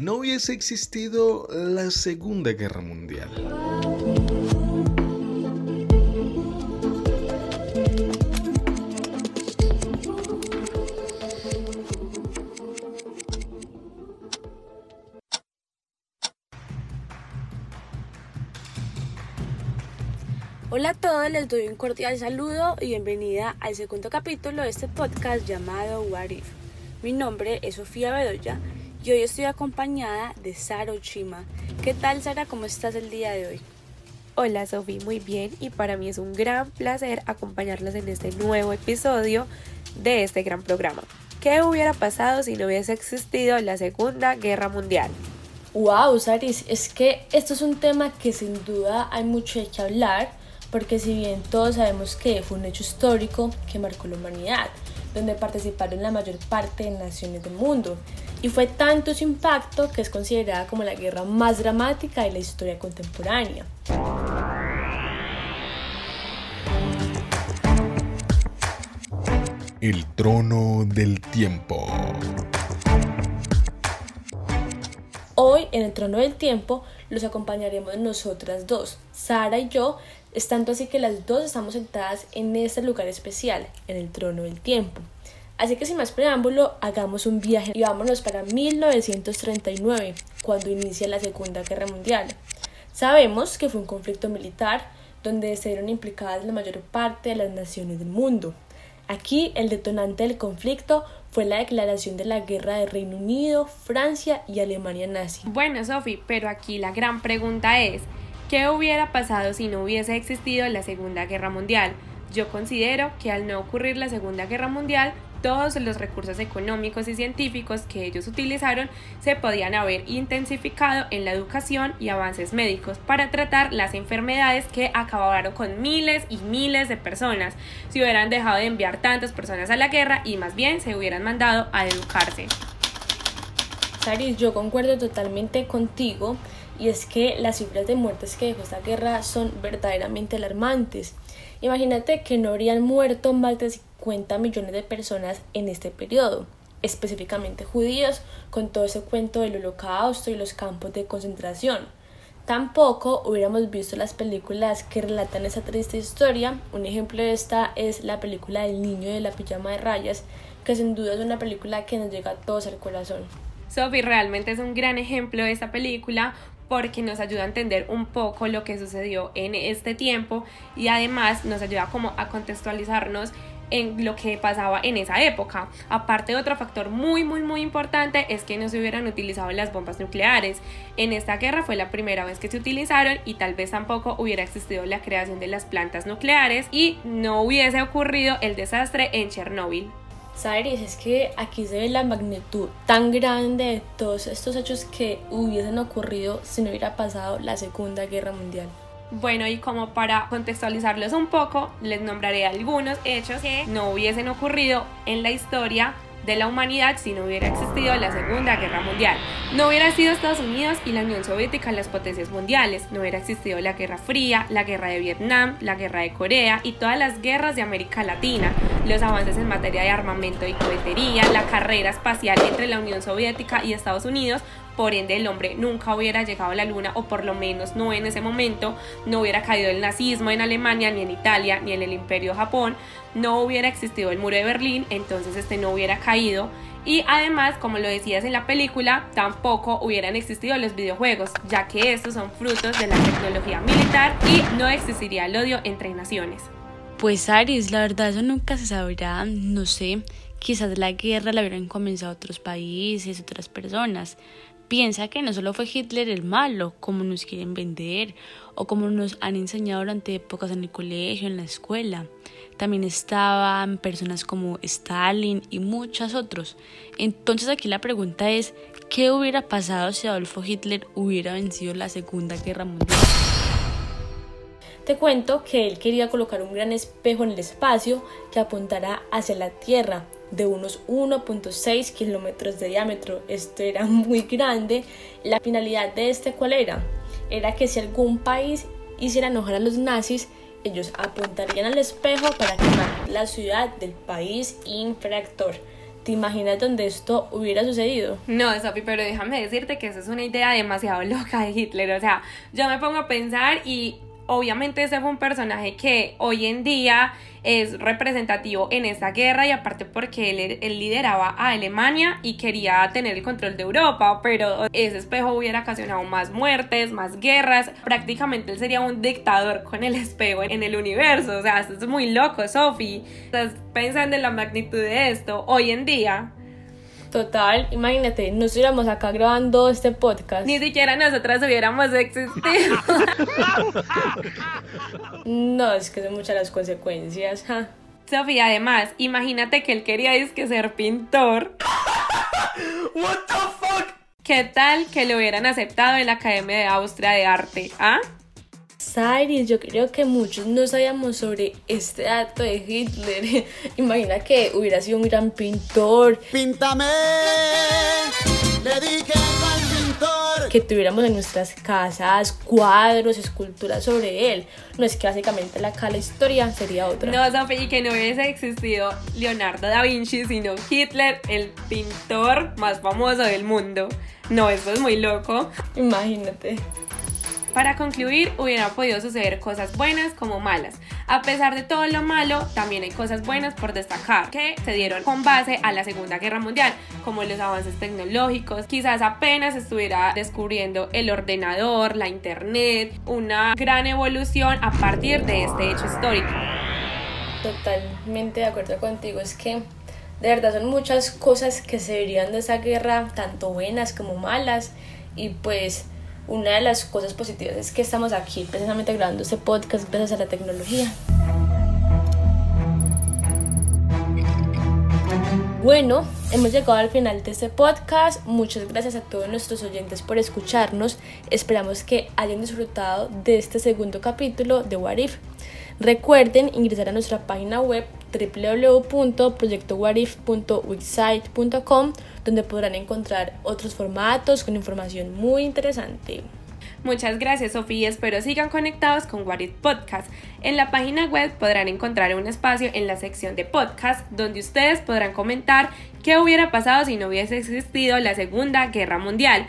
no hubiese existido la Segunda Guerra Mundial. Hola a todos, les doy un cordial saludo y bienvenida al segundo capítulo de este podcast llamado What If. Mi nombre es Sofía Bedoya y hoy estoy acompañada de Sara Ochima. ¿Qué tal Sara? ¿Cómo estás el día de hoy? Hola Sofía, muy bien y para mí es un gran placer acompañarlos en este nuevo episodio de este gran programa. ¿Qué hubiera pasado si no hubiese existido la Segunda Guerra Mundial? Wow, Saris, es que esto es un tema que sin duda hay mucho de qué hablar porque si bien todos sabemos que fue un hecho histórico que marcó la humanidad, donde participaron la mayor parte de naciones del mundo, y fue tanto su impacto que es considerada como la guerra más dramática de la historia contemporánea. El trono del tiempo. Hoy en el trono del tiempo los acompañaremos nosotras dos, Sara y yo, es tanto así que las dos estamos sentadas en este lugar especial, en el trono del tiempo. Así que sin más preámbulo, hagamos un viaje y vámonos para 1939, cuando inicia la Segunda Guerra Mundial. Sabemos que fue un conflicto militar donde se vieron implicadas la mayor parte de las naciones del mundo. Aquí el detonante del conflicto fue la declaración de la guerra de Reino Unido, Francia y Alemania nazi. Bueno, Sophie, pero aquí la gran pregunta es, ¿Qué hubiera pasado si no hubiese existido la Segunda Guerra Mundial? Yo considero que al no ocurrir la Segunda Guerra Mundial, todos los recursos económicos y científicos que ellos utilizaron se podían haber intensificado en la educación y avances médicos para tratar las enfermedades que acabaron con miles y miles de personas si hubieran dejado de enviar tantas personas a la guerra y más bien se hubieran mandado a educarse. Saris, yo concuerdo totalmente contigo y es que las cifras de muertes que dejó esta guerra son verdaderamente alarmantes. Imagínate que no habrían muerto más de 50 millones de personas en este periodo, específicamente judíos, con todo ese cuento del holocausto y los campos de concentración. Tampoco hubiéramos visto las películas que relatan esa triste historia. Un ejemplo de esta es la película del niño de la pijama de rayas, que sin duda es una película que nos llega a todos al corazón. Sophie realmente es un gran ejemplo de esta película porque nos ayuda a entender un poco lo que sucedió en este tiempo y además nos ayuda como a contextualizarnos en lo que pasaba en esa época. Aparte, otro factor muy, muy, muy importante es que no se hubieran utilizado las bombas nucleares. En esta guerra fue la primera vez que se utilizaron y tal vez tampoco hubiera existido la creación de las plantas nucleares y no hubiese ocurrido el desastre en Chernóbil. Cyrus, es que aquí se ve la magnitud tan grande de todos estos hechos que hubiesen ocurrido si no hubiera pasado la Segunda Guerra Mundial. Bueno, y como para contextualizarlos un poco, les nombraré algunos hechos que no hubiesen ocurrido en la historia de la humanidad si no hubiera existido la Segunda Guerra Mundial. No hubiera sido Estados Unidos y la Unión Soviética las potencias mundiales, no hubiera existido la Guerra Fría, la Guerra de Vietnam, la Guerra de Corea y todas las guerras de América Latina, los avances en materia de armamento y cohetería, la carrera espacial entre la Unión Soviética y Estados Unidos, por ende el hombre nunca hubiera llegado a la luna o por lo menos no en ese momento, no hubiera caído el nazismo en Alemania, ni en Italia, ni en el imperio Japón, no hubiera existido el muro de Berlín, entonces este no hubiera caído y además, como lo decías en la película, tampoco hubieran existido los videojuegos, ya que estos son frutos de la tecnología militar y no existiría el odio entre naciones. Pues Aris, la verdad eso nunca se sabrá, no sé, quizás la guerra la hubieran comenzado otros países, otras personas, Piensa que no solo fue Hitler el malo, como nos quieren vender, o como nos han enseñado durante épocas en el colegio, en la escuela. También estaban personas como Stalin y muchos otros. Entonces aquí la pregunta es, ¿qué hubiera pasado si Adolfo Hitler hubiera vencido la Segunda Guerra Mundial? Te cuento que él quería colocar un gran espejo en el espacio que apuntara hacia la Tierra de unos 1.6 kilómetros de diámetro. Esto era muy grande. La finalidad de este, ¿cuál era? Era que si algún país hiciera enojar a los nazis, ellos apuntarían al espejo para quemar la ciudad del país infractor. ¿te imaginas dónde esto hubiera sucedido? No, Sofi, pero déjame decirte que esa es una idea demasiado loca de Hitler. O sea, yo me pongo a pensar y obviamente ese fue un personaje que hoy en día es representativo en esta guerra y aparte porque él, lideraba a Alemania y quería tener el control de Europa, pero ese espejo hubiera ocasionado más muertes, más guerras, prácticamente él sería un dictador con el espejo en el universo, o sea, esto es muy loco, Sophie, estás pensando en la magnitud de esto hoy en día. Total, imagínate, no estuviéramos acá grabando este podcast. Ni siquiera nosotras hubiéramos existido. no, es que son muchas las consecuencias. Sofía, además, imagínate que él quería que ser pintor. What the fuck? ¿Qué tal que lo hubieran aceptado en la Academia de Austria de Arte? ¿Ah? Cyrus, yo creo que muchos no sabíamos sobre este acto de Hitler. Imagina que hubiera sido un gran pintor. ¡Píntame! Le dije al pintor. Que tuviéramos en nuestras casas cuadros, esculturas sobre él. No es que básicamente la, la historia sería otra. No, Sophie, y que no hubiese existido Leonardo da Vinci, sino Hitler, el pintor más famoso del mundo. No, eso es muy loco. Imagínate. Para concluir, hubieran podido suceder cosas buenas como malas. A pesar de todo lo malo, también hay cosas buenas por destacar que se dieron con base a la Segunda Guerra Mundial, como los avances tecnológicos. Quizás apenas estuviera descubriendo el ordenador, la internet, una gran evolución a partir de este hecho histórico. Totalmente de acuerdo contigo, es que de verdad son muchas cosas que se verían de esa guerra, tanto buenas como malas, y pues una de las cosas positivas es que estamos aquí precisamente grabando este podcast gracias a la tecnología. Bueno, hemos llegado al final de este podcast. Muchas gracias a todos nuestros oyentes por escucharnos. Esperamos que hayan disfrutado de este segundo capítulo de What If. Recuerden ingresar a nuestra página web www.proyectowarif.website.com donde podrán encontrar otros formatos con información muy interesante. Muchas gracias Sofía, espero sigan conectados con What If Podcast. En la página web podrán encontrar un espacio en la sección de podcast donde ustedes podrán comentar qué hubiera pasado si no hubiese existido la Segunda Guerra Mundial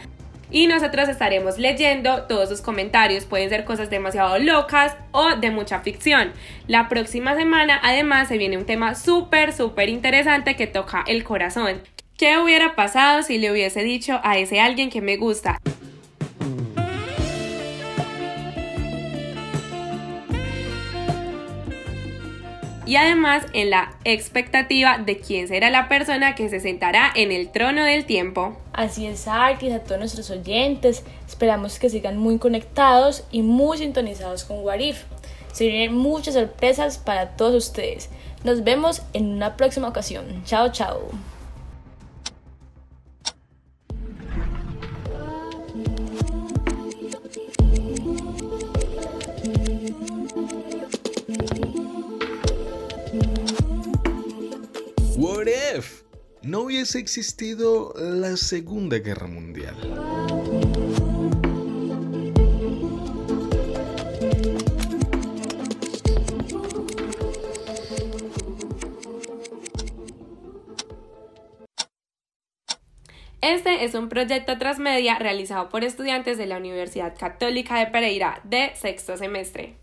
y nosotros estaremos leyendo todos sus comentarios. Pueden ser cosas demasiado locas o de mucha ficción. La próxima semana además se viene un tema súper, súper interesante que toca el corazón. ¿Qué hubiera pasado si le hubiese dicho a ese alguien que me gusta? Y además en la expectativa de quién será la persona que se sentará en el trono del tiempo. Así es, Artis, a todos nuestros oyentes, esperamos que sigan muy conectados y muy sintonizados con Warif. Se vienen muchas sorpresas para todos ustedes. Nos vemos en una próxima ocasión. Chao, chao. No hubiese existido la Segunda Guerra Mundial. Este es un proyecto transmedia realizado por estudiantes de la Universidad Católica de Pereira de sexto semestre.